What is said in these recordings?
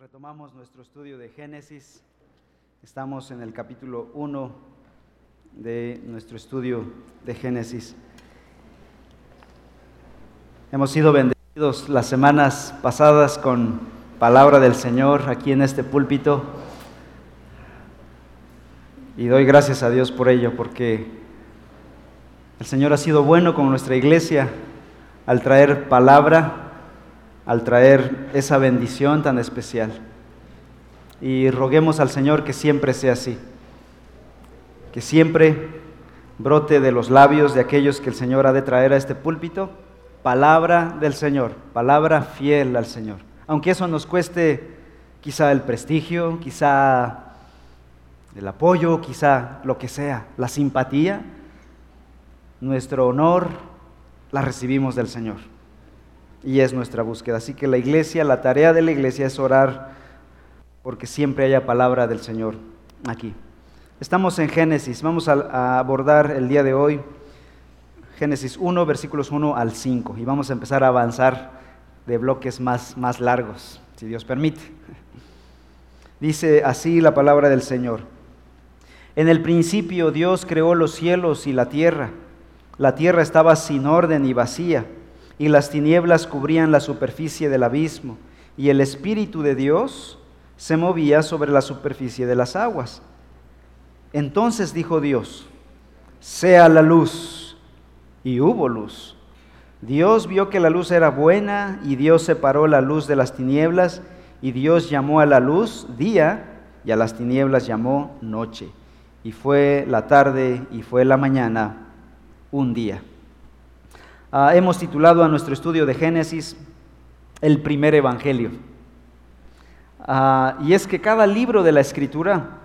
Retomamos nuestro estudio de Génesis. Estamos en el capítulo 1 de nuestro estudio de Génesis. Hemos sido bendecidos las semanas pasadas con palabra del Señor aquí en este púlpito. Y doy gracias a Dios por ello, porque el Señor ha sido bueno con nuestra iglesia al traer palabra al traer esa bendición tan especial. Y roguemos al Señor que siempre sea así, que siempre brote de los labios de aquellos que el Señor ha de traer a este púlpito, palabra del Señor, palabra fiel al Señor. Aunque eso nos cueste quizá el prestigio, quizá el apoyo, quizá lo que sea, la simpatía, nuestro honor la recibimos del Señor y es nuestra búsqueda. Así que la iglesia, la tarea de la iglesia es orar porque siempre haya palabra del Señor aquí. Estamos en Génesis, vamos a, abordar el día de hoy Génesis 1, versículos 1 al 5 y vamos a empezar a avanzar de bloques más, más largos, si Dios permite. Dice así la palabra del Señor. En el principio Dios creó los cielos y la tierra. La tierra estaba sin orden y vacía y las tinieblas cubrían la superficie del abismo, y el Espíritu de Dios se movía sobre la superficie de las aguas. Entonces dijo Dios, sea la luz, y hubo luz. Dios vio que la luz era buena, y Dios separó la luz de las tinieblas, y Dios llamó a la luz día, y a las tinieblas llamó noche. Y fue la tarde, y fue la mañana, un día. Ah, hemos titulado a nuestro estudio de Génesis el primer Evangelio. Ah, y es que cada libro de la Escritura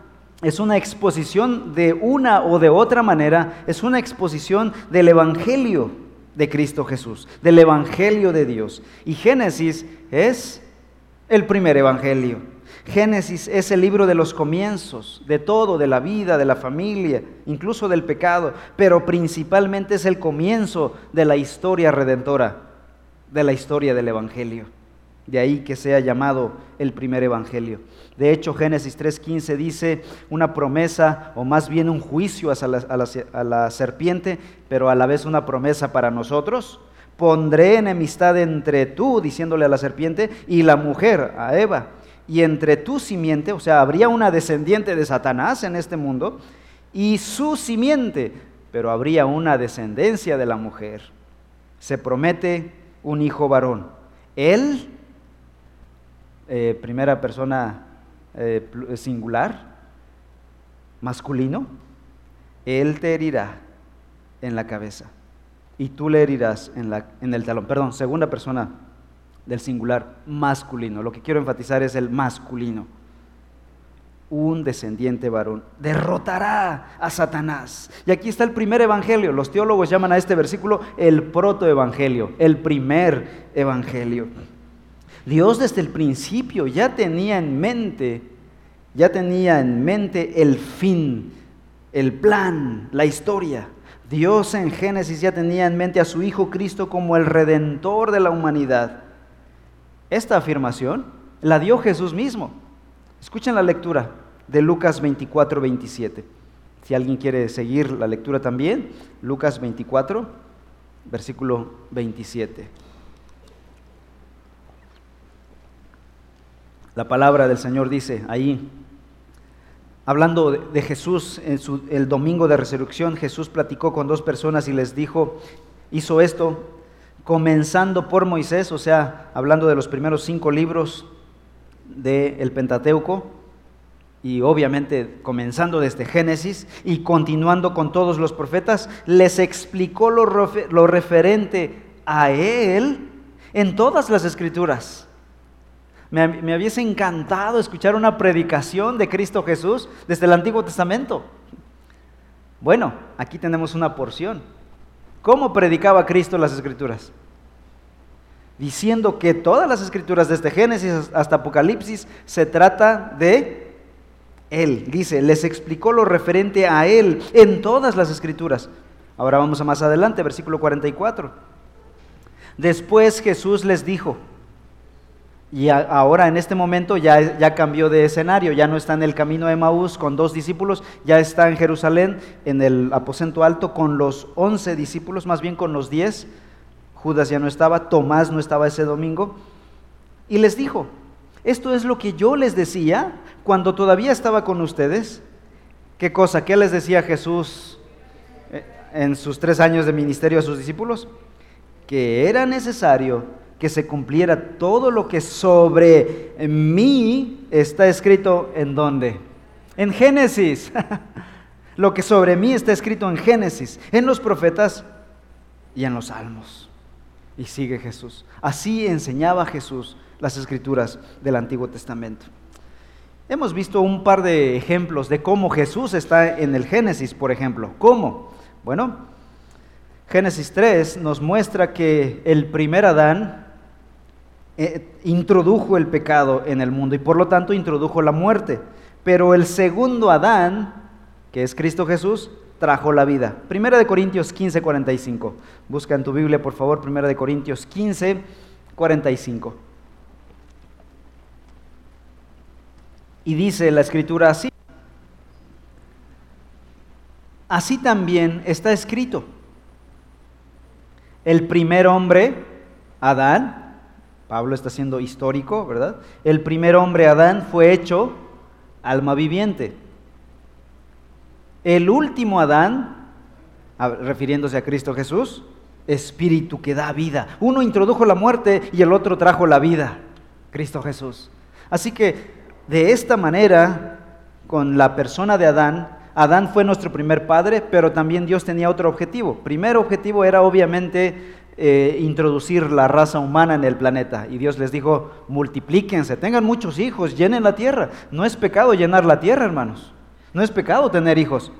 es una exposición de una o de otra manera, es una exposición del Evangelio de Cristo Jesús, del Evangelio de Dios. Y Génesis es el primer Evangelio. Génesis es el libro de los comienzos, de todo, de la vida, de la familia, incluso del pecado, pero principalmente es el comienzo de la historia redentora, de la historia del Evangelio. De ahí que sea llamado el primer Evangelio. De hecho, Génesis 3.15 dice una promesa, o más bien un juicio a la, a la serpiente, pero a la vez una promesa para nosotros. Pondré enemistad entre tú, diciéndole a la serpiente, y la mujer, a Eva y entre tu simiente, o sea, habría una descendiente de Satanás en este mundo, y su simiente, pero habría una descendencia de la mujer. Se promete un hijo varón. Él, eh, primera persona eh, singular, masculino, él te herirá en la cabeza y tú le herirás en, la, en el talón. Perdón, segunda persona del singular masculino. Lo que quiero enfatizar es el masculino. Un descendiente varón derrotará a Satanás. Y aquí está el primer evangelio. Los teólogos llaman a este versículo el protoevangelio, el primer evangelio. Dios desde el principio ya tenía en mente, ya tenía en mente el fin, el plan, la historia. Dios en Génesis ya tenía en mente a su Hijo Cristo como el redentor de la humanidad. Esta afirmación la dio Jesús mismo. Escuchen la lectura de Lucas 24, 27. Si alguien quiere seguir la lectura también, Lucas 24, versículo 27. La palabra del Señor dice ahí, hablando de Jesús, en el domingo de resurrección, Jesús platicó con dos personas y les dijo, hizo esto comenzando por Moisés, o sea, hablando de los primeros cinco libros del Pentateuco, y obviamente comenzando desde Génesis y continuando con todos los profetas, les explicó lo, referente a él en todas las escrituras. Me, me hubiese encantado escuchar una predicación de Cristo Jesús desde el Antiguo Testamento. Bueno, aquí tenemos una porción. ¿Cómo predicaba Cristo las escrituras? Diciendo que todas las escrituras desde Génesis hasta Apocalipsis se trata de Él. Dice, les explicó lo referente a Él en todas las escrituras. Ahora vamos a más adelante, versículo 44. Después Jesús les dijo, Y ahora en este momento ya, ya cambió de escenario, ya no está en el camino de Maús con dos discípulos, ya está en Jerusalén, en el aposento alto con los once discípulos, más bien con los diez. Judas ya no estaba, Tomás no estaba ese domingo. Y les dijo, esto es lo que yo les decía cuando todavía estaba con ustedes. ¿Qué cosa? ¿Qué les decía Jesús eh, en sus tres años de ministerio a sus discípulos? Que era necesario que se cumpliera todo lo que sobre mí está escrito en dónde? En Génesis. lo que sobre mí está escrito en Génesis, en los profetas y en los salmos. Y sigue Jesús. Así enseñaba Jesús las escrituras del Antiguo Testamento. Hemos visto un par de ejemplos de cómo Jesús está en el Génesis, por ejemplo. ¿Cómo? Bueno, Génesis 3 nos muestra que el primer Adán eh, introdujo el pecado en el mundo y por lo tanto introdujo la muerte. Pero el segundo Adán, que es Cristo Jesús, trajo la vida. Primera de Corintios 15, 45. Busca en tu Biblia, por favor, Primera de Corintios 15, 45. Y dice la escritura así. Así también está escrito. El primer hombre, Adán, Pablo está siendo histórico, ¿verdad? El primer hombre, Adán, fue hecho alma viviente. El último Adán, refiriéndose a Cristo Jesús, espíritu que da vida. Uno introdujo la muerte y el otro trajo la vida, Cristo Jesús. Así que de esta manera, con la persona de Adán, Adán fue nuestro primer padre, pero también Dios tenía otro objetivo. Primer objetivo era obviamente eh, introducir la raza humana en el planeta. Y Dios les dijo, multiplíquense, tengan muchos hijos, llenen la tierra. No es pecado llenar la tierra, hermanos. No es pecado tener hijos.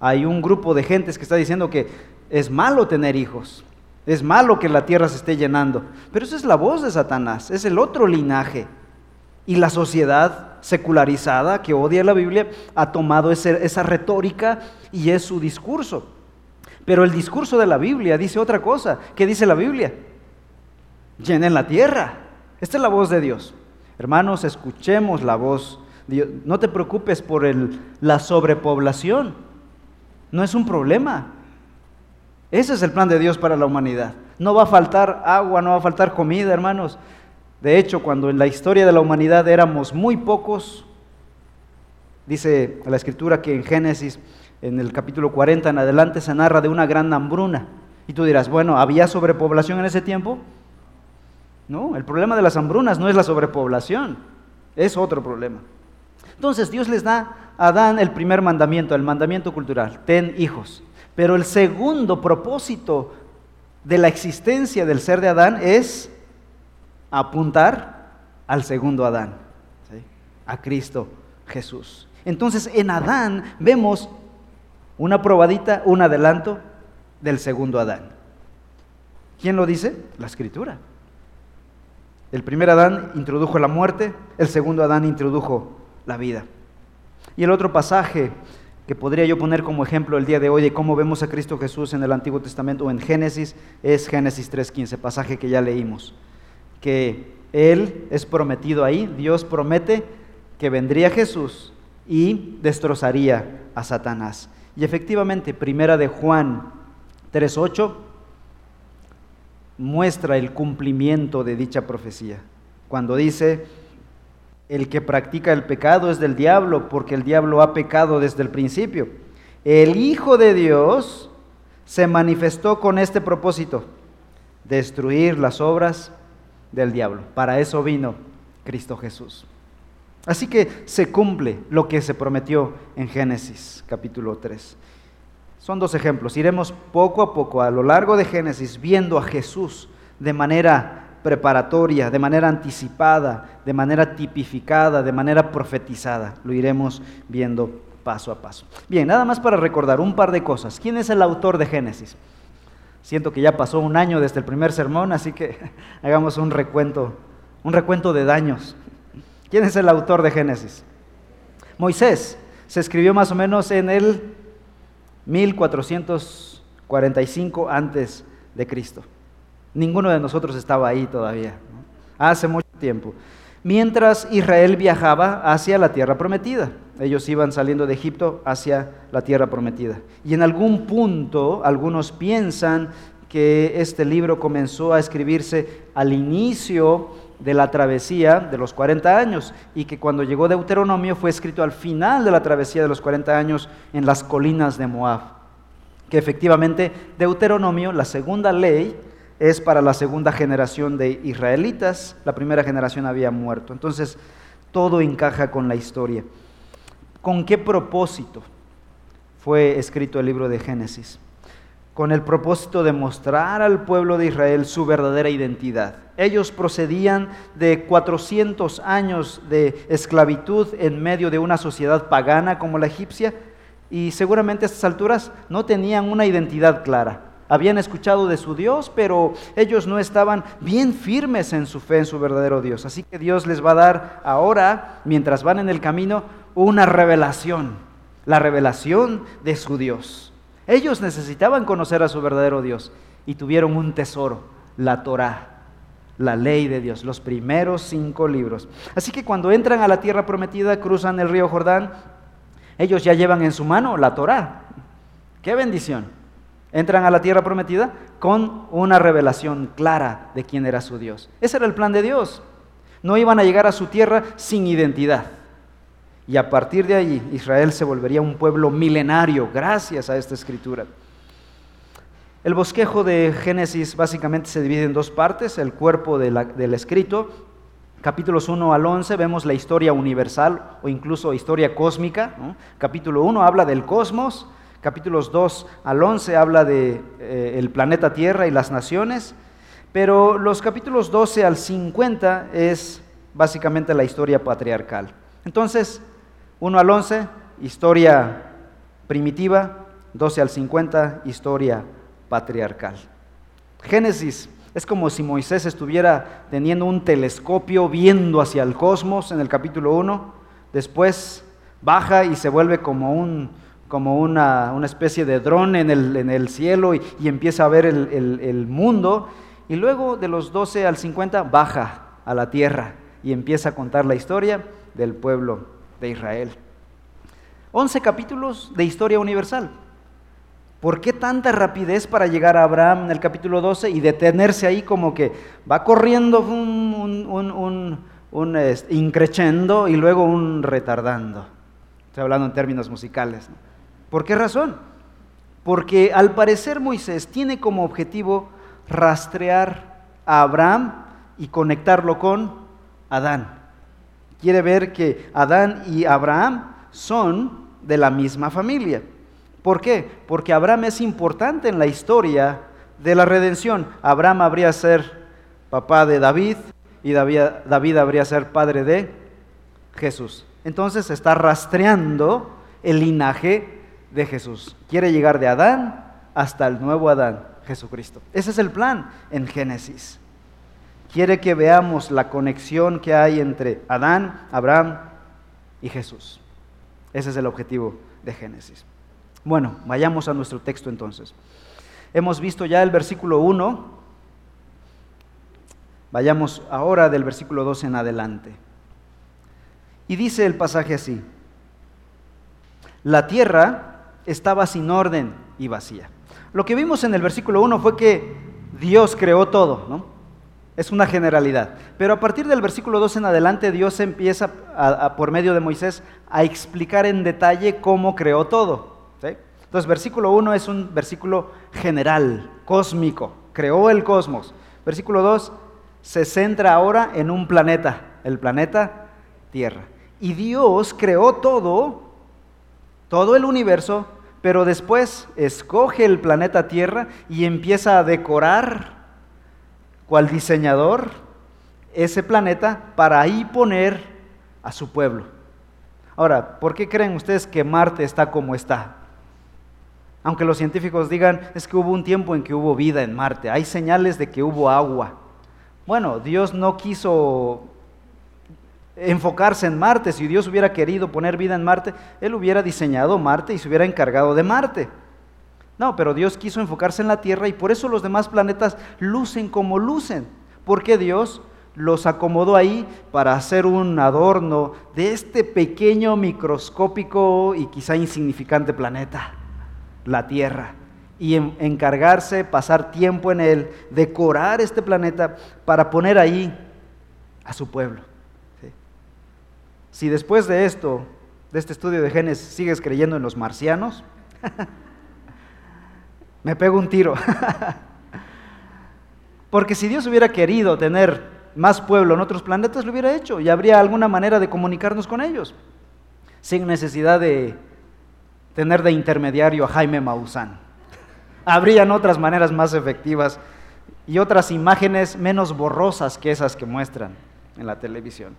Hay un grupo de gentes que está diciendo que es malo tener hijos. Es malo que la tierra se esté llenando. Pero esa es la voz de Satanás, es el otro linaje. Y la sociedad secularizada que odia la Biblia ha tomado esa retórica y es su discurso. Pero el discurso de la Biblia dice otra cosa. ¿Qué dice la Biblia? Llenen la tierra. Esta es la voz de Dios. Hermanos, escuchemos la voz. Dios. No te preocupes por la sobrepoblación. No es un problema. Ese es el plan de Dios para la humanidad. No va a faltar agua, no va a faltar comida, hermanos. De hecho, cuando en la historia de la humanidad éramos muy pocos, dice la escritura que en Génesis, en el capítulo 40 en adelante, se narra de una gran hambruna. Y tú dirás, bueno, ¿había sobrepoblación en ese tiempo? No, el problema de las hambrunas no es la sobrepoblación, es otro problema. Entonces Dios les da a Adán el primer mandamiento, el mandamiento cultural, ten hijos. Pero el segundo propósito de la existencia del ser de Adán es apuntar al segundo Adán, a Cristo Jesús. Entonces en Adán vemos una probadita, un adelanto del segundo Adán. ¿Quién lo dice? La escritura. El primer Adán introdujo la muerte, el segundo Adán introdujo la vida. Y el otro pasaje que podría yo poner como ejemplo el día de hoy de cómo vemos a Cristo Jesús en el Antiguo Testamento o en Génesis es Génesis 3.15, pasaje que ya leímos que Él es prometido ahí, Dios promete que vendría Jesús y destrozaría a Satanás. Y efectivamente, primera de Juan 3.8 muestra el cumplimiento de dicha profecía. Cuando dice, el que practica el pecado es del diablo, porque el diablo ha pecado desde el principio. El Hijo de Dios se manifestó con este propósito, destruir las obras del diablo. Para eso vino Cristo Jesús. Así que se cumple lo que se prometió en Génesis capítulo 3. Son dos ejemplos. Iremos poco a poco a lo largo de Génesis viendo a Jesús de manera preparatoria, de manera anticipada, de manera tipificada, de manera profetizada. Lo iremos viendo paso a paso. Bien, nada más para recordar un par de cosas. ¿Quién es el autor de Génesis? Siento que ya pasó un año desde el primer sermón, así que hagamos un recuento, un recuento de daños. ¿Quién es el autor de Génesis? Moisés. Se escribió más o menos en el 1445 antes de Cristo. Ninguno de nosotros estaba ahí todavía. Hace mucho tiempo. Mientras Israel viajaba hacia la tierra prometida. Ellos iban saliendo de Egipto hacia la tierra prometida. Y en algún punto, algunos piensan que este libro comenzó a escribirse al inicio de la travesía de los 40 años y que cuando llegó Deuteronomio fue escrito al final de la travesía de los 40 años en las colinas de Moab. Que efectivamente Deuteronomio, la segunda ley, es para la segunda generación de israelitas, la primera generación había muerto. Entonces, todo encaja con la historia. ¿Con qué propósito fue escrito el libro de Génesis? Con el propósito de mostrar al pueblo de Israel su verdadera identidad. Ellos procedían de 400 años de esclavitud en medio de una sociedad pagana como la egipcia y seguramente a estas alturas no tenían una identidad clara. Habían escuchado de su Dios, pero ellos no estaban bien firmes en su fe en su verdadero Dios. Así que Dios les va a dar ahora, mientras van en el camino, una revelación, la revelación de su Dios. Ellos necesitaban conocer a su verdadero Dios y tuvieron un tesoro, la Torá, la ley de Dios, los primeros cinco libros. Así que cuando entran a la tierra prometida, cruzan el río Jordán, ellos ya llevan en su mano la Torá. ¡Qué bendición! entran a la tierra prometida con una revelación clara de quién era su Dios. Ese era el plan de Dios. No iban a llegar a su tierra sin identidad. Y a partir de allí Israel se volvería un pueblo milenario gracias a esta escritura. El bosquejo de Génesis básicamente se divide en dos partes, el cuerpo del escrito. Capítulos 1 al 11 vemos la historia universal o incluso historia cósmica. Capítulo 1 habla del cosmos, capítulos 2 al 11 habla de eh, planeta Tierra y las naciones, pero los capítulos 12 al 50 es básicamente la historia patriarcal. Entonces, 1 al 11, historia primitiva, 12 al 50, historia patriarcal. Génesis es como si Moisés estuviera teniendo un telescopio viendo hacia el cosmos en el capítulo 1, después baja y se vuelve como un, como una, especie de dron en el, cielo y, empieza a ver el, el, mundo. Y luego de los 12 al 50 baja a la tierra y empieza a contar la historia del pueblo de Israel. 11 capítulos de historia universal. ¿Por qué tanta rapidez para llegar a Abraham en el capítulo 12 y detenerse ahí como que va corriendo un, un, este, increchendo y luego un retardando? Estoy hablando en términos musicales. ¿Por qué razón? Porque al parecer Moisés tiene como objetivo rastrear a Abraham y conectarlo con Adán. Quiere ver que Adán y Abraham son de la misma familia. ¿Por qué? Porque Abraham es importante en la historia de la redención. Abraham habría ser papá de David y David, David habría ser padre de Jesús. Entonces está rastreando el linaje de Jesús. Quiere llegar de Adán hasta el nuevo Adán, Jesucristo. Ese es el plan en Génesis. Quiere que veamos la conexión que hay entre Adán, Abraham y Jesús. Ese es el objetivo de Génesis. Bueno, vayamos a nuestro texto entonces. Hemos visto ya el versículo 1. Vayamos ahora del versículo 2 en adelante. Y dice el pasaje así. La tierra estaba sin orden y vacía. Lo que vimos en el versículo 1 fue que Dios creó todo, ¿no? Es una generalidad. Pero a partir del versículo 2 en adelante, Dios empieza, por medio de Moisés, a explicar en detalle cómo creó todo. Entonces, versículo 1 es un versículo general, cósmico. Creó el cosmos. Versículo 2 se centra ahora en un planeta, el planeta Tierra. Y Dios creó todo, todo el universo, pero después escoge el planeta Tierra y empieza a decorar, cual diseñador, ese planeta para ahí poner a su pueblo. Ahora, ¿por qué creen ustedes que Marte está como está? Aunque los científicos digan, es que hubo un tiempo en que hubo vida en Marte, hay señales de que hubo agua. Bueno, Dios no quiso enfocarse en Marte. Si Dios hubiera querido poner vida en Marte, Él hubiera diseñado Marte y se hubiera encargado de Marte. No, pero Dios quiso enfocarse en la Tierra y por eso los demás planetas lucen como lucen. Porque Dios los acomodó ahí para hacer un adorno de este pequeño, microscópico y quizá insignificante planeta, la Tierra, y encargarse, pasar tiempo en él, decorar este planeta para poner ahí a su pueblo. Si después de esto, de este estudio de genes, sigues creyendo en los marcianos, me pego un tiro. Porque si Dios hubiera querido tener más pueblo en otros planetas, lo hubiera hecho y habría alguna manera de comunicarnos con ellos, sin necesidad de tener de intermediario a Jaime Maussan. Habrían otras maneras más efectivas y otras imágenes menos borrosas que esas que muestran en la televisión.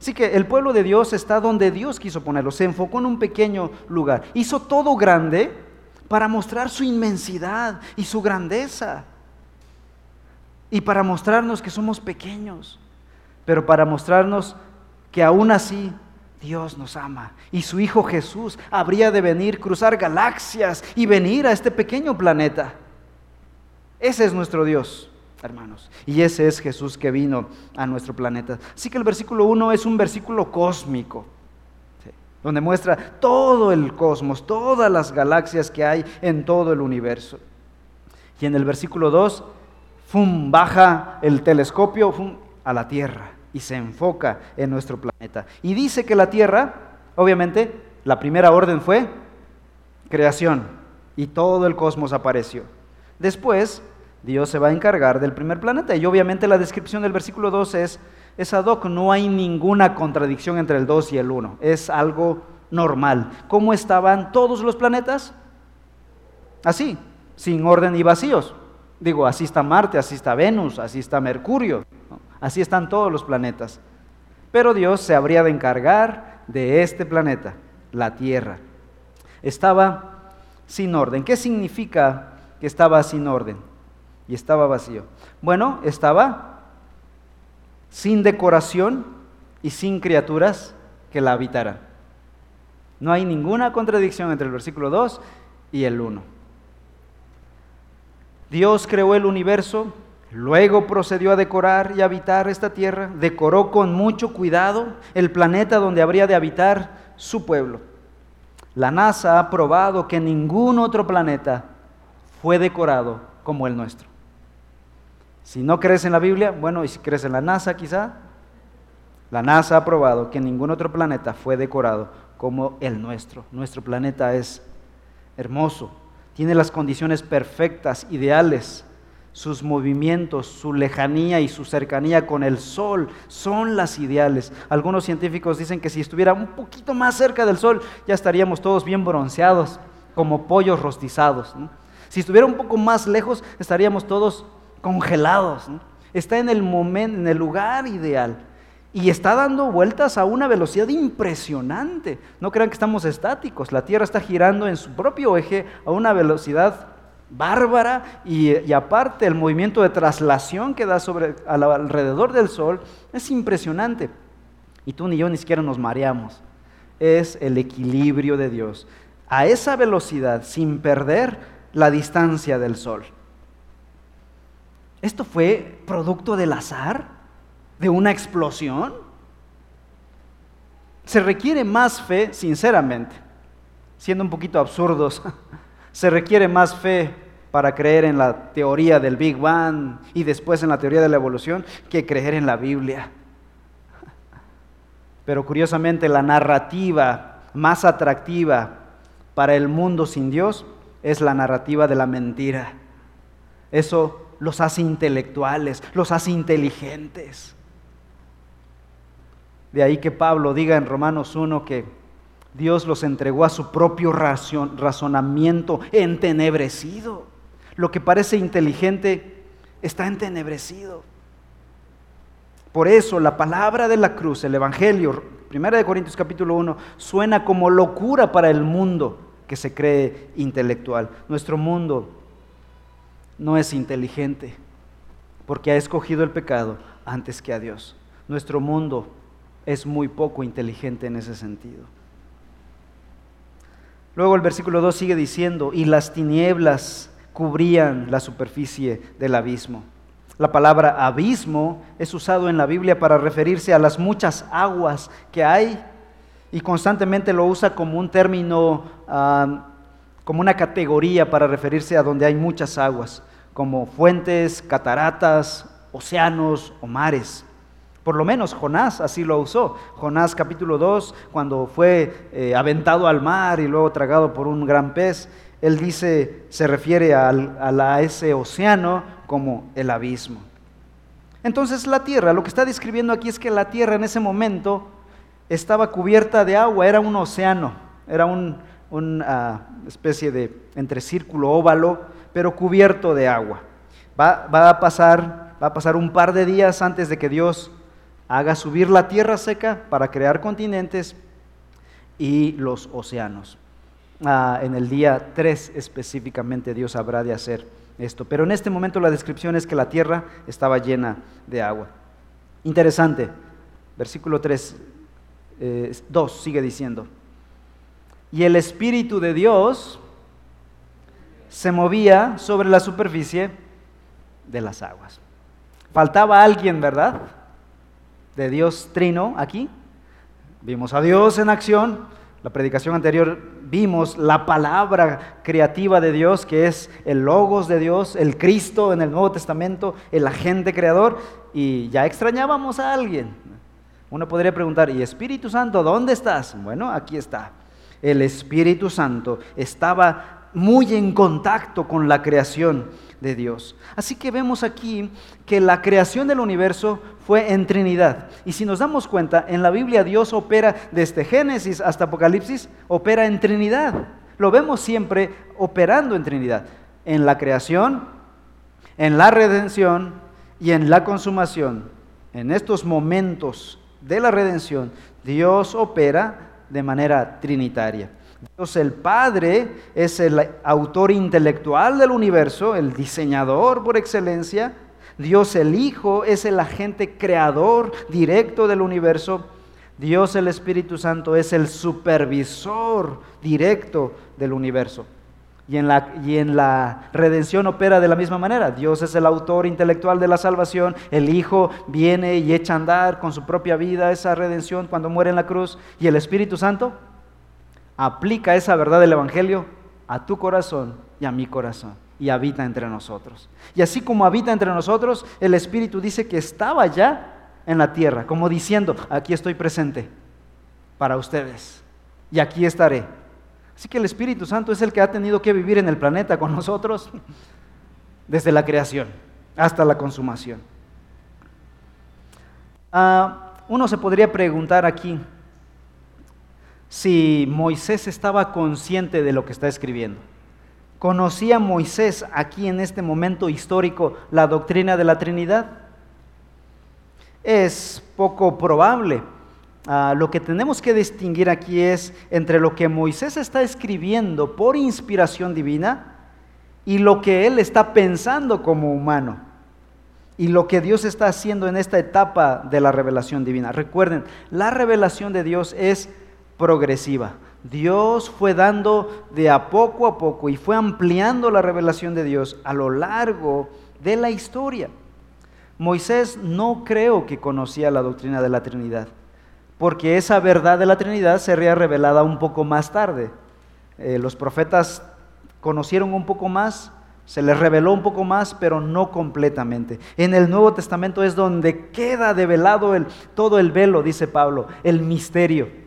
Así que el pueblo de Dios está donde Dios quiso ponerlo, se enfocó en un pequeño lugar, hizo todo grande para mostrar su inmensidad y su grandeza y para mostrarnos que somos pequeños, pero para mostrarnos que aún así Dios nos ama y su Hijo Jesús habría de venir, cruzar galaxias y venir a este pequeño planeta. Ese es nuestro Dios, hermanos, y ese es Jesús que vino a nuestro planeta. Así que el versículo 1 es un versículo cósmico, donde muestra todo el cosmos, todas las galaxias que hay en todo el universo. Y en el versículo 2 fum, baja el telescopio a la Tierra y se enfoca en nuestro planeta. Y dice que la Tierra, obviamente, la primera orden fue creación y todo el cosmos apareció. Después, Dios se va a encargar del primer planeta y obviamente la descripción del versículo 2 es, es ad hoc, no hay ninguna contradicción entre el 2 y el 1, es algo normal. ¿Cómo estaban todos los planetas? Así, sin orden y vacíos. Digo, así está Marte, así está Venus, así está Mercurio, así están todos los planetas. Pero Dios se habría de encargar de este planeta, la Tierra. Estaba sin orden. ¿Qué significa que estaba sin orden y estaba vacío? Bueno, estaba sin decoración y sin criaturas que la habitaran. No hay ninguna contradicción entre el versículo 2 y el 1. Dios creó el universo, luego procedió a decorar y habitar esta tierra, decoró con mucho cuidado el planeta donde habría de habitar su pueblo. La NASA ha probado que ningún otro planeta fue decorado como el nuestro. Si no crees en la Biblia, bueno, y si crees en la NASA quizá, la NASA ha probado que ningún otro planeta fue decorado como el nuestro. Nuestro planeta es hermoso, tiene las condiciones perfectas, ideales. Sus movimientos, su lejanía y su cercanía con el sol son las ideales. Algunos científicos dicen que si estuviera un poquito más cerca del sol ya estaríamos todos bien bronceados, como pollos rostizados. Si estuviera un poco más lejos estaríamos todos congelados. Está en el momento, en el lugar ideal y está dando vueltas a una velocidad impresionante. No crean que estamos estáticos, la Tierra está girando en su propio eje a una velocidad bárbara y, aparte el movimiento de traslación que da sobre, alrededor del Sol es impresionante. Y tú ni yo ni siquiera nos mareamos. Es el equilibrio de Dios. A esa velocidad, sin perder la distancia del Sol. ¿Esto fue producto del azar? de una explosión? Se requiere más fe, sinceramente, siendo un poquito absurdos, se requiere más fe para creer en la teoría del Big Bang y después en la teoría de la evolución que creer en la Biblia. Pero curiosamente la narrativa más atractiva para el mundo sin Dios es la narrativa de la mentira. Eso los hace intelectuales, los hace inteligentes. De ahí que Pablo diga en Romanos 1 que Dios los entregó a su propio razonamiento entenebrecido. Lo que parece inteligente está entenebrecido. Por eso la palabra de la cruz, el Evangelio, 1 Corintios capítulo 1, suena como locura para el mundo que se cree intelectual. Nuestro mundo no es inteligente porque ha escogido el pecado antes que a Dios. Nuestro mundo es muy poco inteligente en ese sentido. Luego el versículo 2 sigue diciendo, y las tinieblas cubrían la superficie del abismo. La palabra abismo es usado en la Biblia para referirse a las muchas aguas que hay y constantemente lo usa como un término, ah, como una categoría para referirse a donde hay muchas aguas, como fuentes, cataratas, océanos o mares. Por lo menos Jonás así lo usó. Jonás capítulo 2, cuando fue eh, aventado al mar y luego tragado por un gran pez, él dice, se refiere a ese océano como el abismo. Entonces la tierra, lo que está describiendo aquí es que la tierra en ese momento estaba cubierta de agua, era un océano, era una especie de entre círculo óvalo, pero cubierto de agua. Va, va, a pasar, va a pasar un par de días antes de que Dios haga subir la tierra seca para crear continentes y los océanos. Ah, en el día 3 específicamente Dios habrá de hacer esto. Pero en este momento la descripción es que la tierra estaba llena de agua. Interesante. Versículo 3, 2 eh, sigue diciendo. Y el Espíritu de Dios se movía sobre la superficie de las aguas. Faltaba alguien, ¿verdad? De Dios trino aquí. Vimos a Dios en acción, la predicación anterior vimos la palabra creativa de Dios, que es el logos de Dios, el Cristo en el Nuevo Testamento, el agente creador, y ya extrañábamos a alguien. Uno podría preguntar, ¿y Espíritu Santo, dónde estás? Bueno, aquí está. El Espíritu Santo estaba muy en contacto con la creación de Dios. Así que vemos aquí que la creación del universo fue en Trinidad. Y si nos damos cuenta, en la Biblia Dios opera desde Génesis hasta Apocalipsis, opera en Trinidad. Lo vemos siempre operando en Trinidad. En la creación, en la redención y en la consumación. En estos momentos de la redención, Dios opera de manera trinitaria. Dios el Padre es el autor intelectual del universo, el diseñador por excelencia. Dios el Hijo es el agente creador directo del universo. Dios el Espíritu Santo es el supervisor directo del universo. Y en, la, y en, la, redención opera de la misma manera. Dios es el autor intelectual de la salvación. El Hijo viene y echa a andar con su propia vida esa redención cuando muere en la cruz. Y el Espíritu Santo aplica esa verdad del Evangelio a tu corazón y a mi corazón y habita entre nosotros. Y así como habita entre nosotros, el Espíritu dice que estaba ya en la tierra, como diciendo, aquí estoy presente para ustedes y aquí estaré. Así que el Espíritu Santo es el que ha tenido que vivir en el planeta con nosotros desde la creación hasta la consumación. Ah, uno se podría preguntar aquí, si Moisés estaba consciente de lo que está escribiendo. ¿Conocía Moisés aquí en este momento histórico la doctrina de la Trinidad? Es poco probable. Ah, lo que tenemos que distinguir aquí es entre lo que Moisés está escribiendo por inspiración divina y lo que él está pensando como humano y lo que Dios está haciendo en esta etapa de la revelación divina. Recuerden, la revelación de Dios es progresiva. Dios fue dando de a poco a poco y fue ampliando la revelación de Dios a lo largo de la historia. Moisés no creo que conocía la doctrina de la Trinidad, porque esa verdad de la Trinidad sería revelada un poco más tarde. Eh, los profetas conocieron un poco más, se les reveló un poco más, pero no completamente. En el Nuevo Testamento es donde queda develado el, todo el velo, dice Pablo, el misterio.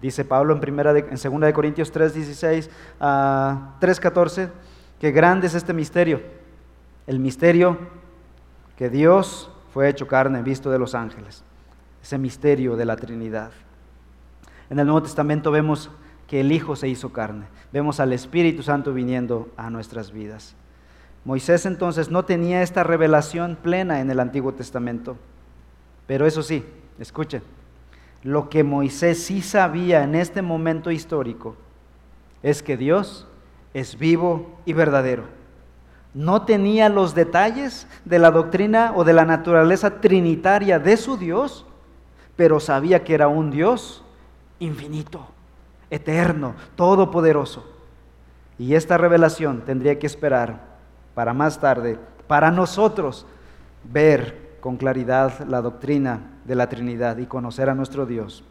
Dice Pablo en, primera en 2 de Corintios 3, 16 a 3, 14, que grande es este misterio. El misterio que Dios fue hecho carne, visto de los ángeles. Ese misterio de la Trinidad. En el Nuevo Testamento vemos que el Hijo se hizo carne. Vemos al Espíritu Santo viniendo a nuestras vidas. Moisés entonces no tenía esta revelación plena en el Antiguo Testamento. Pero eso sí, escuchen, lo que Moisés sí sabía en este momento histórico es que Dios es vivo y verdadero. No tenía los detalles de la doctrina o de la naturaleza trinitaria de su Dios, pero sabía que era un Dios infinito, eterno, todopoderoso. Y esta revelación tendría que esperar para más tarde, para nosotros, ver con claridad la doctrina de la Trinidad y conocer a nuestro Dios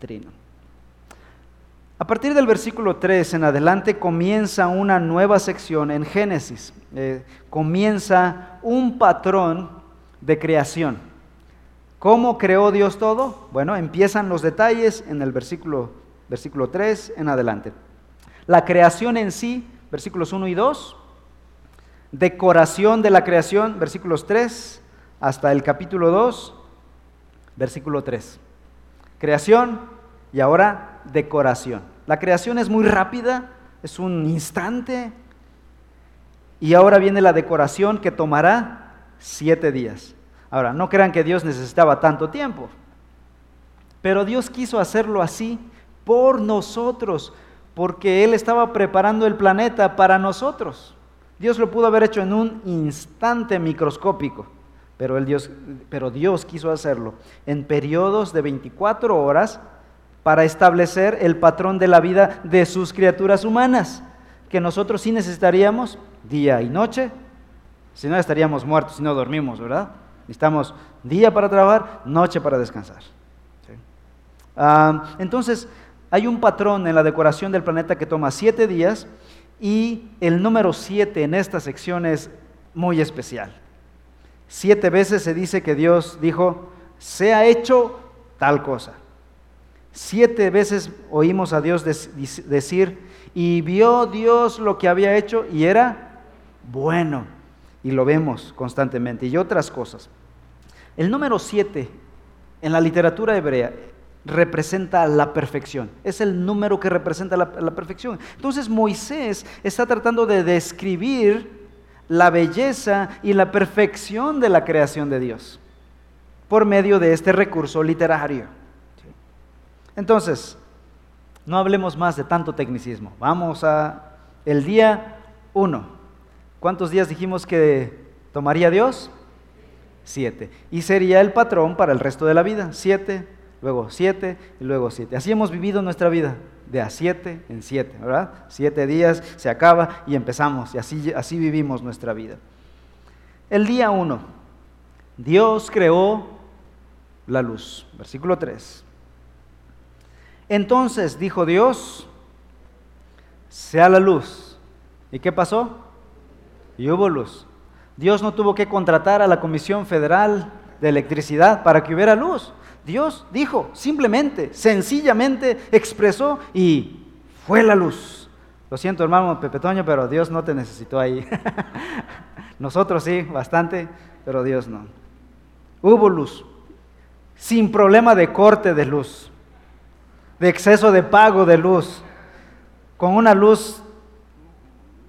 Trino. A partir del versículo 3 en adelante comienza una nueva sección en Génesis. Eh, comienza un patrón de creación. ¿Cómo creó Dios todo? Bueno, empiezan los detalles en el versículo, versículo 3 en adelante. La creación en sí, versículos 1 y 2. Decoración de la creación, versículos 3 hasta el capítulo 2, versículo 3. Creación y ahora decoración. La creación es muy rápida, es un instante. Y ahora viene la decoración que tomará siete días. Ahora, no crean que Dios necesitaba tanto tiempo, pero Dios quiso hacerlo así por nosotros, porque Él estaba preparando el planeta para nosotros. Dios lo pudo haber hecho en un instante microscópico, pero, Dios, pero Dios quiso hacerlo en periodos de 24 horas para establecer el patrón de la vida de sus criaturas humanas, que nosotros sí necesitaríamos día y noche, si no estaríamos muertos si no dormimos, ¿verdad? Necesitamos día para trabajar, noche para descansar. Ah, entonces, hay un patrón en la decoración del planeta que toma siete días y el número siete en esta sección es muy especial. Siete veces se dice que Dios dijo, se ha hecho tal cosa. Siete veces oímos a Dios decir, y vio Dios lo que había hecho y era bueno. Y lo vemos constantemente. Y otras cosas. El número siete en la literatura hebrea representa la perfección. Es el número que representa la, la, perfección. Entonces Moisés está tratando de describir la belleza y la perfección de la creación de Dios por medio de este recurso literario. Entonces, no hablemos más de tanto tecnicismo. Vamos a el día 1. ¿Cuántos días dijimos que tomaría Dios? Siete. Y sería el patrón para el resto de la vida. Siete, luego siete y luego siete. Así hemos vivido nuestra vida, de a siete en siete, ¿verdad? Siete días, se acaba y empezamos. Y así, así vivimos nuestra vida. El día 1. Dios creó la luz. Versículo 3. Entonces dijo Dios, sea la luz. ¿Y qué pasó? Y hubo luz. Dios no tuvo que contratar a la Comisión Federal de Electricidad para que hubiera luz. Dios dijo, simplemente, sencillamente expresó y fue la luz. Lo siento, hermano Pepe Toño, pero Dios no te necesitó ahí. Nosotros sí, bastante, pero Dios no. Hubo luz, sin problema de corte de luz de exceso de pago de luz, con una luz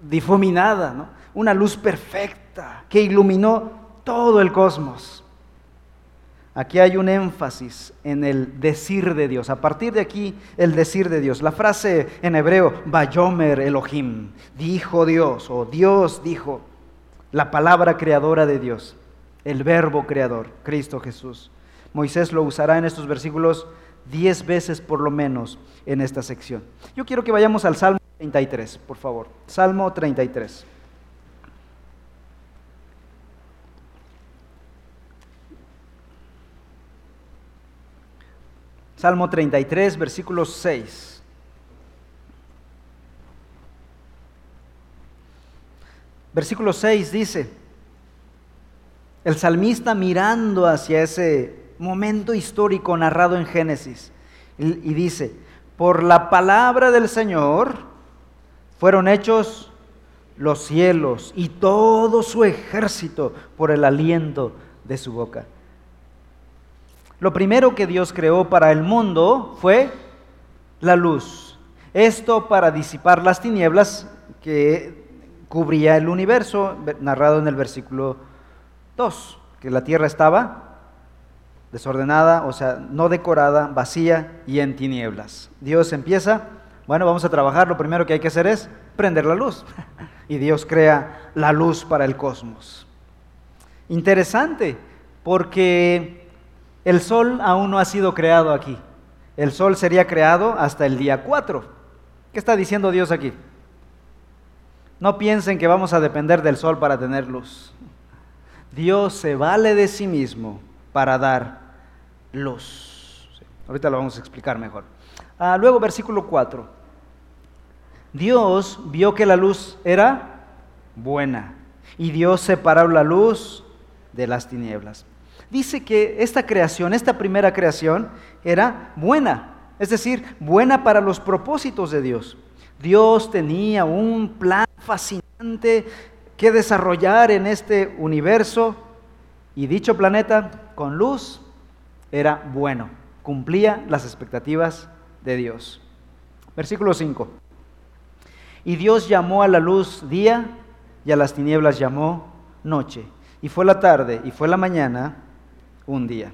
difuminada, una luz perfecta que iluminó todo el cosmos. Aquí hay un énfasis en el decir de Dios. A partir de aquí, el decir de Dios. La frase en hebreo, Bayomer Elohim, dijo Dios, o Dios dijo, la palabra creadora de Dios, el verbo creador, Cristo Jesús. Moisés lo usará en estos versículos diez veces por lo menos en esta sección. Yo quiero que vayamos al Salmo 33, por favor. Salmo 33. Salmo 33, versículo 6. Versículo 6 dice, el salmista mirando hacia ese momento histórico narrado en Génesis. Y, dice, por la palabra del Señor fueron hechos los cielos y todo su ejército por el aliento de su boca. Lo primero que Dios creó para el mundo fue la luz. Esto para disipar las tinieblas que cubría el universo, narrado en el versículo 2, que la tierra estaba desordenada, o sea, no decorada, vacía y en tinieblas. Dios empieza, bueno, vamos a trabajar, lo primero que hay que hacer es prender la luz. Y Dios crea la luz para el cosmos. Interesante, porque el sol aún no ha sido creado aquí. El sol sería creado hasta el día 4. ¿Qué está diciendo Dios aquí? No piensen que vamos a depender del sol para tener luz. Dios se vale de sí mismo para dar luz. Ahorita lo vamos a explicar mejor. Ah, luego, versículo 4. Dios vio que la luz era buena y Dios separó la luz de las tinieblas. Dice que esta creación, esta primera creación, era buena, es decir, buena para los propósitos de Dios. Dios tenía un plan fascinante que desarrollar en este universo y dicho planeta con luz era bueno, cumplía las expectativas de Dios. Versículo 5. Y Dios llamó a la luz día y a las tinieblas llamó noche. Y fue la tarde y fue la mañana un día.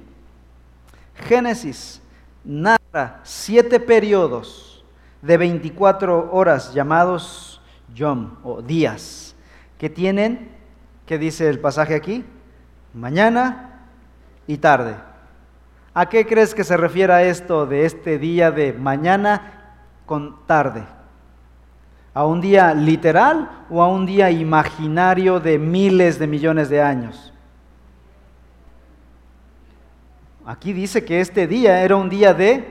Génesis narra siete periodos de 24 horas llamados yom o días, que tienen, ¿qué dice el pasaje aquí? Mañana y tarde. ¿A qué crees que se refiere esto de este día de mañana con tarde? ¿A un día literal o a un día imaginario de miles de millones de años? Aquí dice que este día era un día de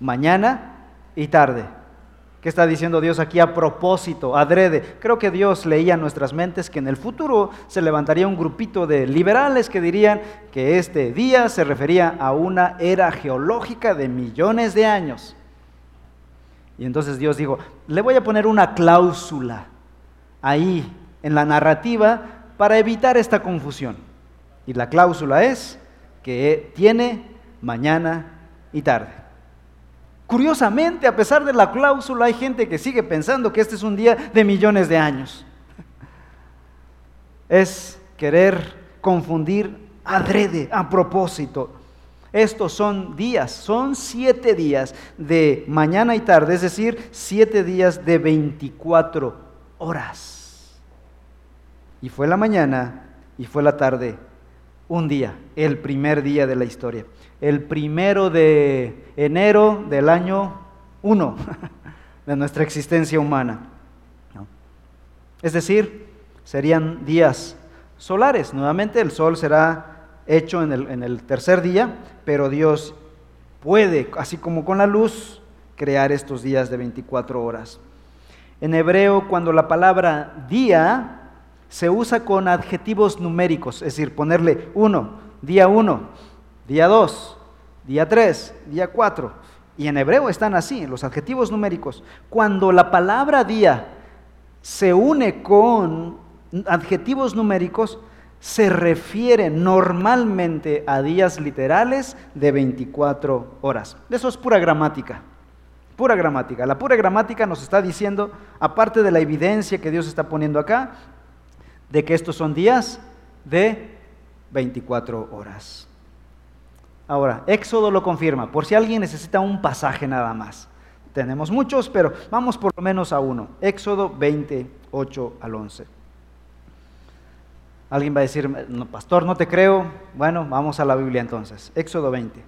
mañana y tarde. ¿Qué está diciendo Dios aquí a propósito, adrede? Creo que Dios leía en nuestras mentes que en el futuro se levantaría un grupito de liberales que dirían que este día se refería a una era geológica de millones de años. Y entonces Dios dijo, le voy a poner una cláusula ahí en la narrativa para evitar esta confusión. Y la cláusula es que tiene mañana y tarde. Curiosamente, a pesar de la cláusula, hay gente que sigue pensando que este es un día de millones de años. Es querer confundir adrede, a propósito. Estos son días, son siete días de mañana y tarde, es decir, siete días de 24 horas. Y fue la mañana y fue la tarde un día, el primer día de la historia, el primero de enero del año 1 de nuestra existencia humana. Es decir, serían días solares. Nuevamente el sol será hecho en el, en el tercer día, pero Dios puede, así como con la luz, crear estos días de 24 horas. En hebreo, cuando la palabra día se usa con adjetivos numéricos, es decir, ponerle uno, día uno, día dos, día tres, día cuatro. Y en hebreo están así, los adjetivos numéricos. Cuando la palabra día se une con adjetivos numéricos, se refiere normalmente a días literales de 24 horas. Eso es pura gramática. Pura gramática. La pura gramática nos está diciendo, aparte de la evidencia que Dios está poniendo acá, de que estos son días de 24 horas. Ahora, Éxodo lo confirma, por si alguien necesita un pasaje nada más. Tenemos muchos, pero vamos por lo menos a uno. Éxodo 28 al 11. Alguien va a decir, pastor, no te creo. Bueno, vamos a la Biblia entonces. Éxodo 20.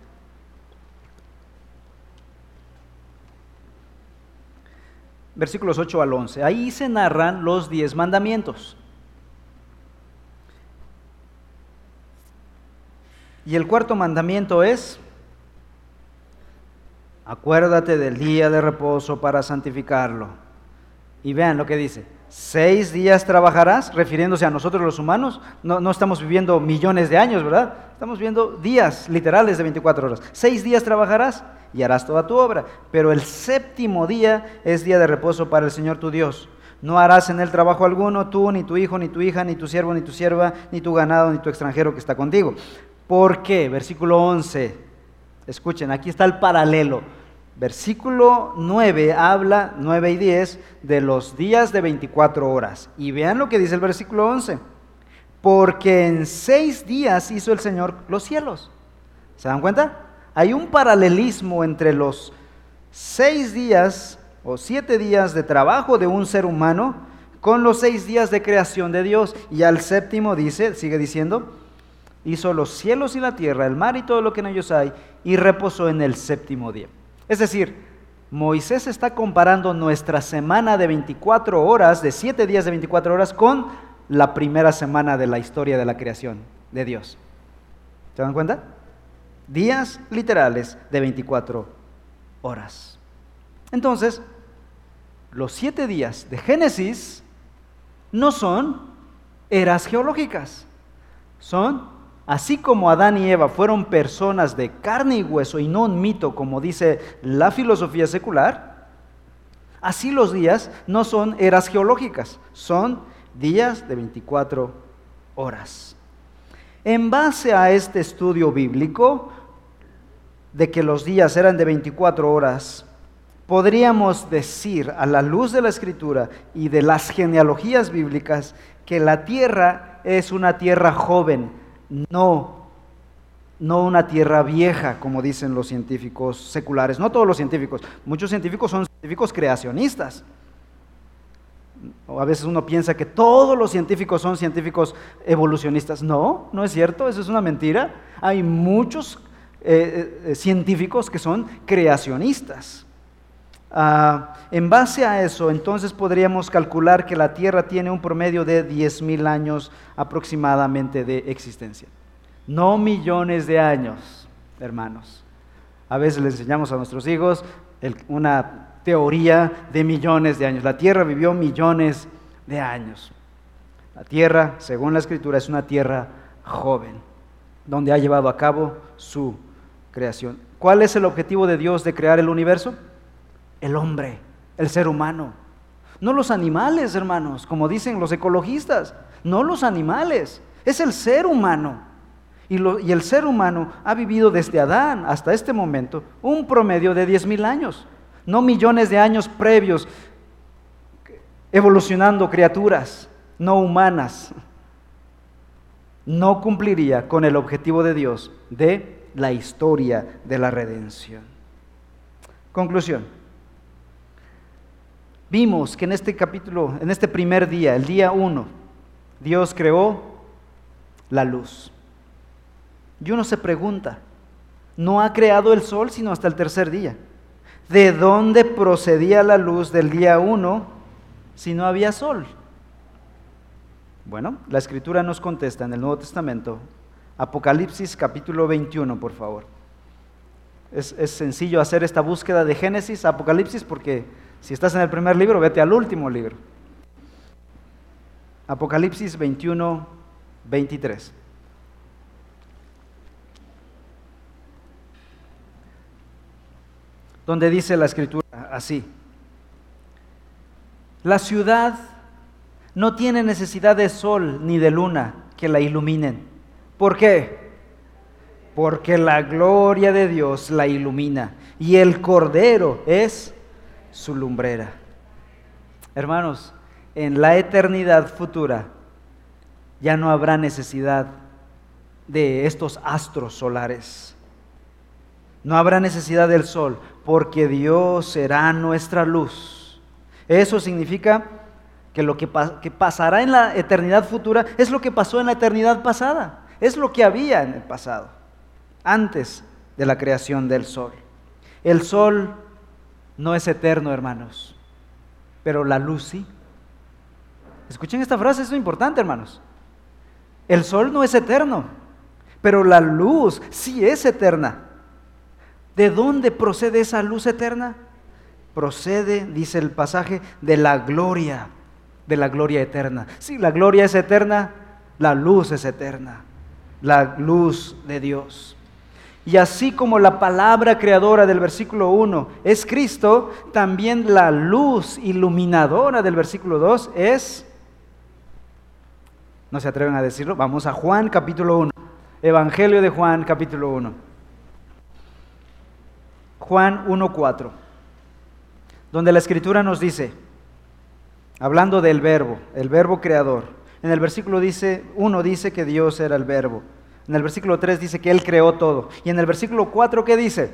Versículos 8 al 11. Ahí se narran los diez mandamientos. Y el cuarto mandamiento es, acuérdate del día de reposo para santificarlo. Y vean lo que dice, seis días trabajarás, refiriéndose a nosotros los humanos, no, estamos viviendo millones de años, ¿verdad? Estamos viendo días literales de 24 horas. Seis días trabajarás y harás toda tu obra, pero el séptimo día es día de reposo para el Señor tu Dios. No harás en él trabajo alguno, tú, ni tu hijo, ni tu hija, ni tu siervo, ni tu sierva, ni tu ganado, ni tu extranjero que está contigo. ¿Por qué? Versículo 11. Escuchen, aquí está el paralelo. Versículo 9 habla, 9 y 10, de los días de 24 horas. Y vean lo que dice el versículo 11. Porque en seis días hizo el Señor los cielos. ¿Se dan cuenta? Hay un paralelismo entre los seis días o siete días de trabajo de un ser humano con los seis días de creación de Dios. Y al séptimo dice, sigue diciendo, hizo los cielos y la tierra, el mar y todo lo que en ellos hay, y reposó en el séptimo día. Es decir, Moisés está comparando nuestra semana de 24 horas, de 7 días de 24 horas, con la primera semana de la historia de la creación, de Dios. ¿Se dan cuenta? Días literales de 24 horas. Entonces, los siete días de Génesis no son eras geológicas, son, así como Adán y Eva fueron personas de carne y hueso y no un mito como dice la filosofía secular, así los días no son eras geológicas, son días de 24 horas. En base a este estudio bíblico de que los días eran de 24 horas, podríamos decir a la luz de la escritura y de las genealogías bíblicas que la tierra es una tierra joven, no, no una tierra vieja, como dicen los científicos seculares. No todos los científicos, muchos científicos son científicos creacionistas. O a veces uno piensa que todos los científicos son científicos evolucionistas. No, no es cierto, eso es una mentira. Hay muchos eh, eh, científicos que son creacionistas. Ah, en base a eso, entonces podríamos calcular que la Tierra tiene un promedio de 10.000 años aproximadamente de existencia. No millones de años, hermanos. A veces les enseñamos a nuestros hijos una teoría de millones de años. La Tierra vivió millones de años. La Tierra, según la Escritura, es una Tierra joven, donde ha llevado a cabo su creación. ¿Cuál es el objetivo de Dios de crear el universo? El hombre, el ser humano. No los animales, hermanos, como dicen los ecologistas, no los animales, es el ser humano. Y, el ser humano ha vivido desde Adán hasta este momento un promedio de 10.000 años, no millones de años previos, evolucionando criaturas no humanas. No cumpliría con el objetivo de Dios de la historia de la redención. Conclusión. Vimos que en este capítulo, en este primer día, el día uno, Dios creó la luz. Y uno se pregunta, no ha creado el sol sino hasta el tercer día. ¿De dónde procedía la luz del día uno si no había sol? Bueno, la escritura nos contesta en el Nuevo Testamento. Apocalipsis capítulo 21, por favor. Es, es sencillo hacer esta búsqueda de Génesis, Apocalipsis, porque si estás en el primer libro, vete al último libro. Apocalipsis 21, 23. Donde dice la escritura así. La ciudad no tiene necesidad de sol ni de luna que la iluminen. ¿Por qué? Porque la gloria de Dios la ilumina y el Cordero es su lumbrera. Hermanos, en la eternidad futura ya no habrá necesidad de estos astros solares. No habrá necesidad del sol, porque Dios será nuestra luz. Eso significa que lo que, que, pasará en la eternidad futura es lo que pasó en la eternidad pasada. Es lo que había en el pasado, antes de la creación del sol. El sol no es eterno, hermanos, pero la luz sí. Escuchen esta frase, es importante, hermanos. El sol no es eterno, pero la luz sí es eterna. ¿De dónde procede esa luz eterna? Procede, dice el pasaje, de la gloria, de la gloria eterna. Si la gloria es eterna, la luz es eterna, la luz de Dios. Y así como la palabra creadora del versículo 1 es Cristo, también la luz iluminadora del versículo 2 es... ¿No se atreven a decirlo? Vamos a Juan capítulo 1. Evangelio de Juan capítulo 1. Juan 1.4. Donde la escritura nos dice, hablando del verbo, el verbo creador. En el versículo dice, 1 dice que Dios era el verbo. En el versículo 3 dice que Él creó todo. Y en el versículo 4, ¿qué dice?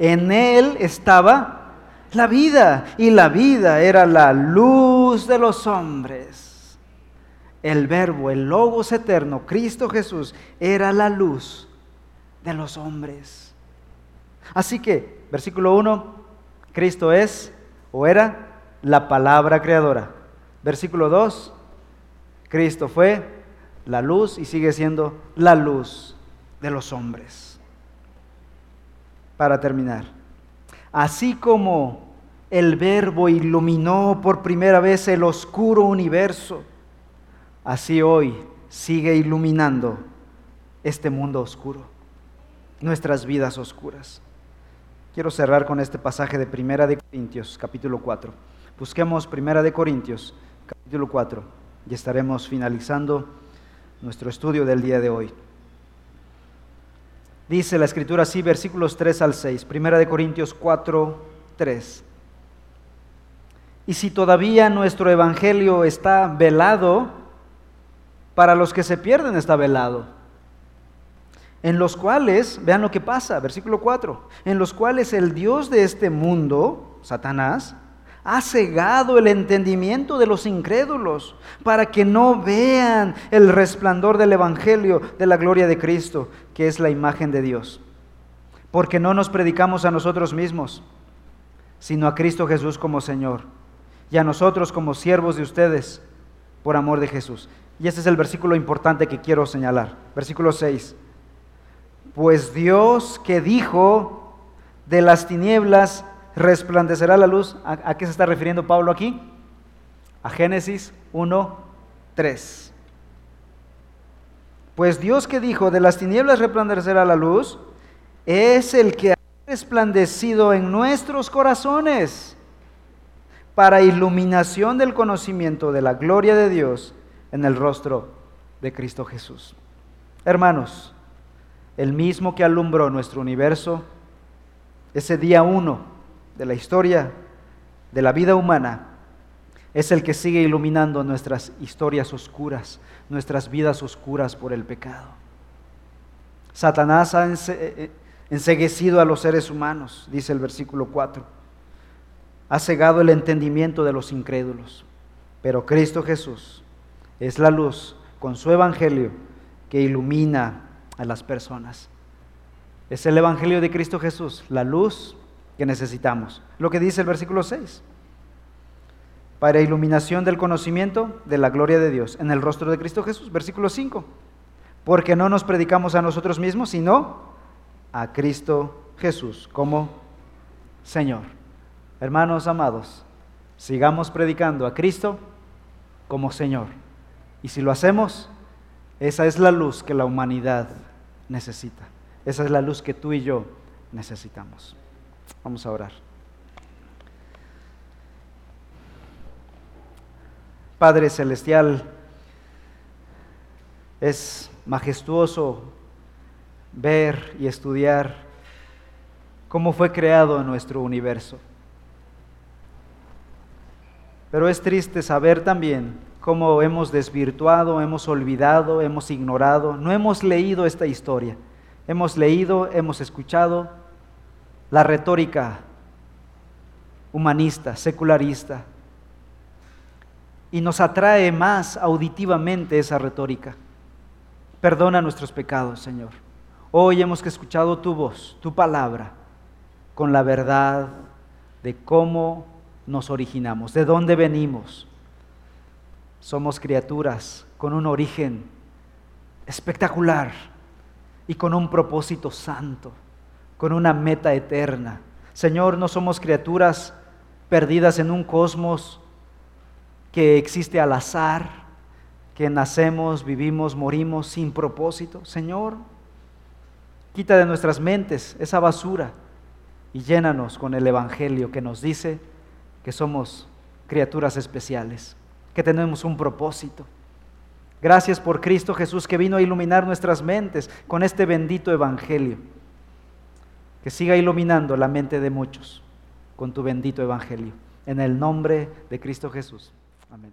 En Él estaba la vida y la vida era la luz de los hombres. El verbo, el logos eterno, Cristo Jesús, era la luz de los hombres. Así que, versículo 1, Cristo es o era la palabra creadora. Versículo 2, Cristo fue la luz y sigue siendo la luz de los hombres. Para terminar, así como el verbo iluminó por primera vez el oscuro universo, así hoy sigue iluminando este mundo oscuro, nuestras vidas oscuras. Quiero cerrar con este pasaje de Primera de Corintios, capítulo 4. Busquemos Primera de Corintios, capítulo 4, y estaremos finalizando nuestro estudio del día de hoy. Dice la escritura así, versículos 3 al 6, Primera de Corintios 4, 3. Y si todavía nuestro evangelio está velado, para los que se pierden está velado. En los cuales, vean lo que pasa, versículo 4, en los cuales el Dios de este mundo, Satanás, ha cegado el entendimiento de los incrédulos para que no vean el resplandor del Evangelio de la gloria de Cristo, que es la imagen de Dios. Porque no nos predicamos a nosotros mismos, sino a Cristo Jesús como Señor, y a nosotros como siervos de ustedes, por amor de Jesús. Y ese es el versículo importante que quiero señalar. Versículo 6. Pues Dios que dijo, de las tinieblas resplandecerá la luz. ¿A, qué se está refiriendo Pablo aquí? A Génesis 1, 3. Pues Dios que dijo, de las tinieblas resplandecerá la luz, es el que ha resplandecido en nuestros corazones para iluminación del conocimiento de la gloria de Dios en el rostro de Cristo Jesús. Hermanos, el mismo que alumbró nuestro universo, ese día uno, de la historia de la vida humana es el que sigue iluminando nuestras historias oscuras, nuestras vidas oscuras por el pecado. Satanás ha eh, eh, enseguecido a los seres humanos, dice el versículo 4. Ha cegado el entendimiento de los incrédulos. Pero Cristo Jesús es la luz con su evangelio que ilumina a las personas. Es el evangelio de Cristo Jesús, la luz que necesitamos. Lo que dice el versículo 6. Para iluminación del conocimiento de la gloria de Dios en el rostro de Cristo Jesús. Versículo 5. Porque no nos predicamos a nosotros mismos, sino a Cristo Jesús como Señor. Hermanos amados, sigamos predicando a Cristo como Señor. Y si lo hacemos, esa es la luz que la humanidad necesita. Esa es la luz que tú y yo necesitamos. Vamos a orar. Padre Celestial, es majestuoso ver y estudiar cómo fue creado nuestro universo. Pero es triste saber también cómo hemos desvirtuado, hemos olvidado, hemos ignorado, no hemos leído esta historia. Hemos leído, hemos escuchado, la retórica humanista, secularista, y nos atrae más auditivamente esa retórica. Perdona nuestros pecados, Señor. Hoy hemos escuchado tu voz, tu palabra, con la verdad de cómo nos originamos, de dónde venimos. Somos criaturas con un origen espectacular y con un propósito santo con una meta eterna. Señor, no somos criaturas perdidas en un cosmos que existe al azar, que nacemos, vivimos, morimos sin propósito. Señor, quita de nuestras mentes esa basura y llénanos con el Evangelio que nos dice que somos criaturas especiales, que tenemos un propósito. Gracias por Cristo Jesús que vino a iluminar nuestras mentes con este bendito Evangelio que siga iluminando la mente de muchos con tu bendito evangelio. En el nombre de Cristo Jesús. Amén.